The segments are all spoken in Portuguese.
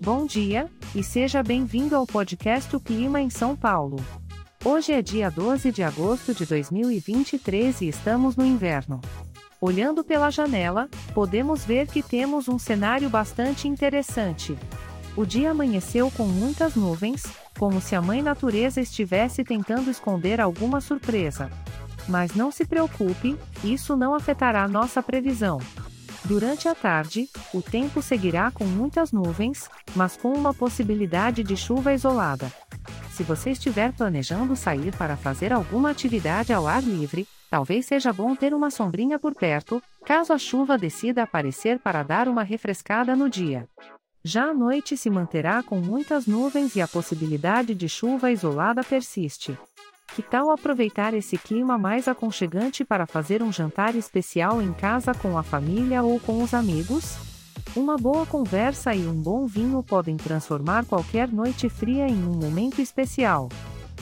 Bom dia, e seja bem-vindo ao podcast O Clima em São Paulo. Hoje é dia 12 de agosto de 2023 e estamos no inverno. Olhando pela janela, podemos ver que temos um cenário bastante interessante. O dia amanheceu com muitas nuvens, como se a Mãe Natureza estivesse tentando esconder alguma surpresa. Mas não se preocupe, isso não afetará nossa previsão. Durante a tarde, o tempo seguirá com muitas nuvens, mas com uma possibilidade de chuva isolada. Se você estiver planejando sair para fazer alguma atividade ao ar livre, talvez seja bom ter uma sombrinha por perto, caso a chuva decida aparecer para dar uma refrescada no dia. Já a noite se manterá com muitas nuvens e a possibilidade de chuva isolada persiste. Que tal aproveitar esse clima mais aconchegante para fazer um jantar especial em casa com a família ou com os amigos? Uma boa conversa e um bom vinho podem transformar qualquer noite fria em um momento especial.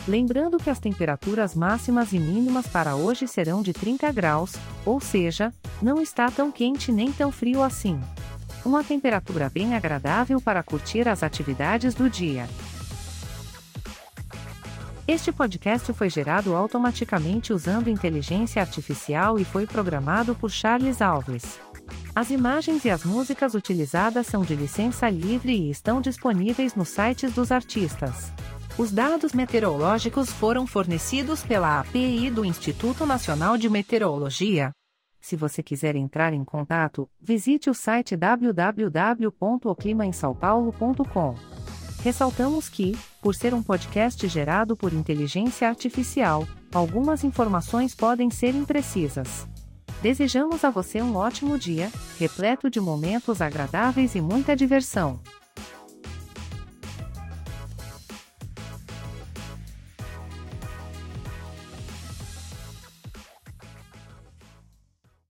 Lembrando que as temperaturas máximas e mínimas para hoje serão de 30 graus, ou seja, não está tão quente nem tão frio assim. Uma temperatura bem agradável para curtir as atividades do dia. Este podcast foi gerado automaticamente usando inteligência artificial e foi programado por Charles Alves. As imagens e as músicas utilizadas são de licença livre e estão disponíveis nos sites dos artistas. Os dados meteorológicos foram fornecidos pela API do Instituto Nacional de Meteorologia. Se você quiser entrar em contato, visite o site www.oclimaemsaopaulo.com. Ressaltamos que, por ser um podcast gerado por inteligência artificial, algumas informações podem ser imprecisas. Desejamos a você um ótimo dia, repleto de momentos agradáveis e muita diversão.